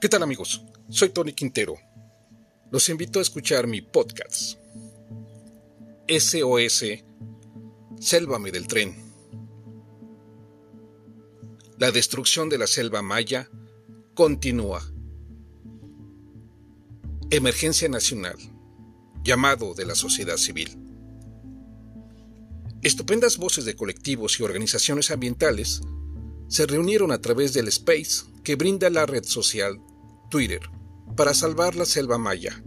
¿Qué tal amigos? Soy Tony Quintero. Los invito a escuchar mi podcast. SOS Sélvame del tren. La destrucción de la selva maya continúa. Emergencia nacional. Llamado de la sociedad civil. Estupendas voces de colectivos y organizaciones ambientales se reunieron a través del space que brinda la red social Twitter para salvar la selva maya.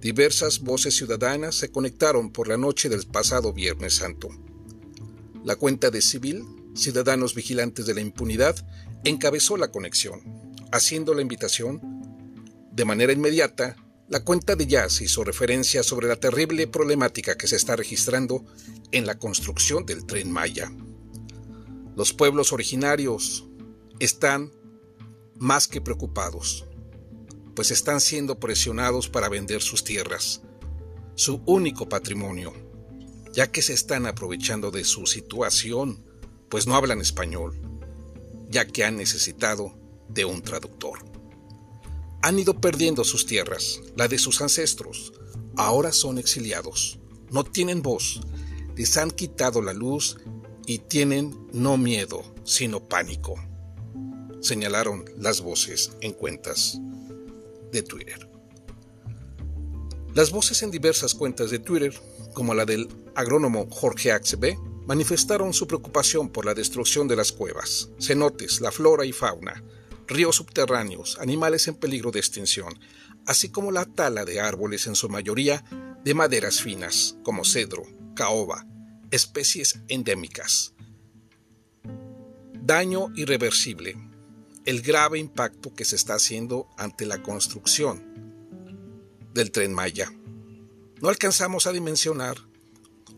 Diversas voces ciudadanas se conectaron por la noche del pasado Viernes Santo. La cuenta de Civil, Ciudadanos Vigilantes de la Impunidad, encabezó la conexión, haciendo la invitación. De manera inmediata, la cuenta de Jazz hizo referencia sobre la terrible problemática que se está registrando en la construcción del tren Maya. Los pueblos originarios están más que preocupados, pues están siendo presionados para vender sus tierras, su único patrimonio, ya que se están aprovechando de su situación, pues no hablan español, ya que han necesitado de un traductor. Han ido perdiendo sus tierras, la de sus ancestros, ahora son exiliados, no tienen voz, les han quitado la luz y tienen no miedo, sino pánico, señalaron las voces en cuentas Twitter. Las voces en diversas cuentas de Twitter, como la del agrónomo Jorge Axb, manifestaron su preocupación por la destrucción de las cuevas, cenotes, la flora y fauna, ríos subterráneos, animales en peligro de extinción, así como la tala de árboles en su mayoría de maderas finas, como cedro, caoba, especies endémicas. Daño irreversible. El grave impacto que se está haciendo ante la construcción del tren Maya. No alcanzamos a dimensionar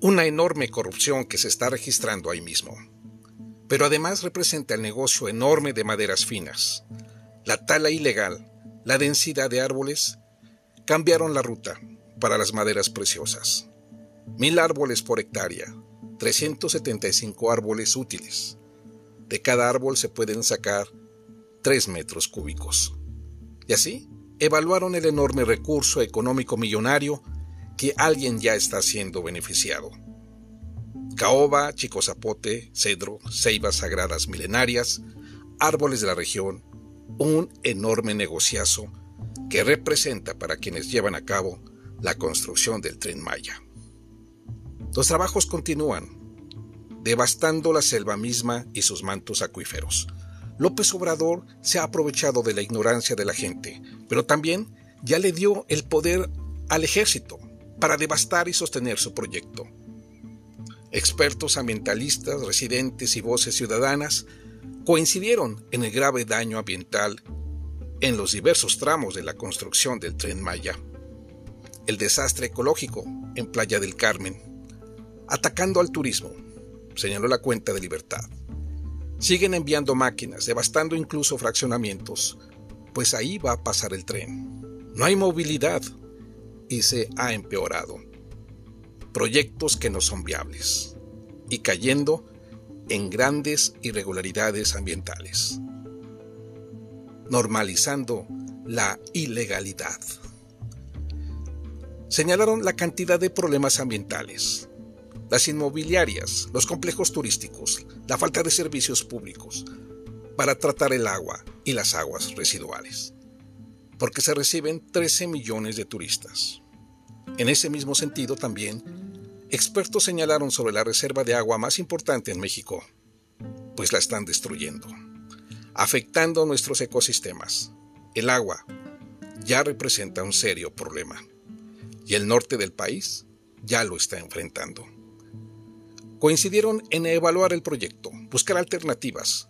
una enorme corrupción que se está registrando ahí mismo. Pero además representa el negocio enorme de maderas finas, la tala ilegal, la densidad de árboles, cambiaron la ruta para las maderas preciosas. Mil árboles por hectárea, 375 árboles útiles. De cada árbol se pueden sacar 3 metros cúbicos. Y así, evaluaron el enorme recurso económico millonario que alguien ya está siendo beneficiado. Caoba, chico zapote, cedro, ceibas sagradas milenarias, árboles de la región, un enorme negociazo que representa para quienes llevan a cabo la construcción del tren Maya. Los trabajos continúan, devastando la selva misma y sus mantos acuíferos. López Obrador se ha aprovechado de la ignorancia de la gente, pero también ya le dio el poder al ejército para devastar y sostener su proyecto. Expertos ambientalistas, residentes y voces ciudadanas coincidieron en el grave daño ambiental en los diversos tramos de la construcción del tren Maya. El desastre ecológico en Playa del Carmen, atacando al turismo, señaló la cuenta de libertad. Siguen enviando máquinas, devastando incluso fraccionamientos, pues ahí va a pasar el tren. No hay movilidad y se ha empeorado. Proyectos que no son viables y cayendo en grandes irregularidades ambientales, normalizando la ilegalidad. Señalaron la cantidad de problemas ambientales, las inmobiliarias, los complejos turísticos, la falta de servicios públicos para tratar el agua y las aguas residuales, porque se reciben 13 millones de turistas. En ese mismo sentido también, expertos señalaron sobre la reserva de agua más importante en México, pues la están destruyendo, afectando nuestros ecosistemas. El agua ya representa un serio problema y el norte del país ya lo está enfrentando coincidieron en evaluar el proyecto, buscar alternativas,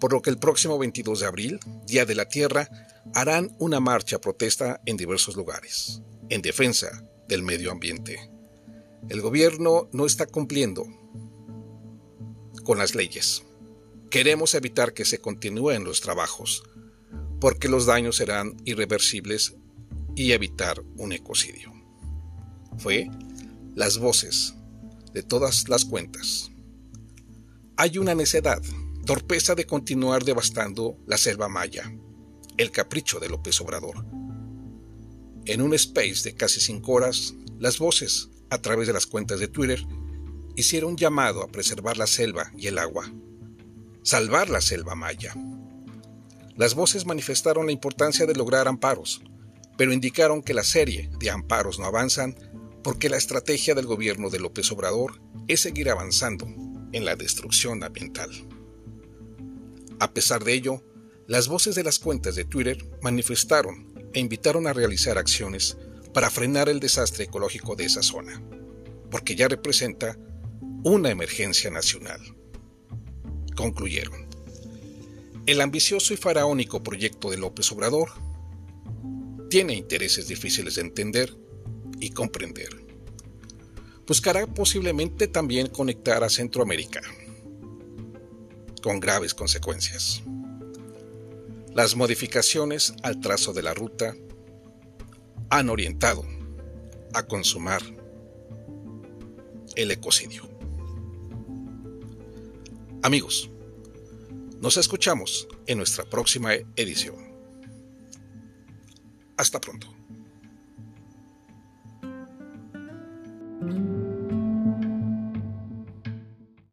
por lo que el próximo 22 de abril, Día de la Tierra, harán una marcha protesta en diversos lugares, en defensa del medio ambiente. El gobierno no está cumpliendo con las leyes. Queremos evitar que se continúen los trabajos, porque los daños serán irreversibles y evitar un ecocidio. Fue las voces de todas las cuentas. Hay una necedad, torpeza de continuar devastando la selva maya, el capricho de López Obrador. En un space de casi cinco horas, las voces, a través de las cuentas de Twitter, hicieron llamado a preservar la selva y el agua, salvar la selva maya. Las voces manifestaron la importancia de lograr amparos, pero indicaron que la serie de amparos no avanzan porque la estrategia del gobierno de López Obrador es seguir avanzando en la destrucción ambiental. A pesar de ello, las voces de las cuentas de Twitter manifestaron e invitaron a realizar acciones para frenar el desastre ecológico de esa zona, porque ya representa una emergencia nacional. Concluyeron. El ambicioso y faraónico proyecto de López Obrador tiene intereses difíciles de entender y comprender. Buscará posiblemente también conectar a Centroamérica, con graves consecuencias. Las modificaciones al trazo de la ruta han orientado a consumar el ecocidio. Amigos, nos escuchamos en nuestra próxima edición. Hasta pronto. Podcast.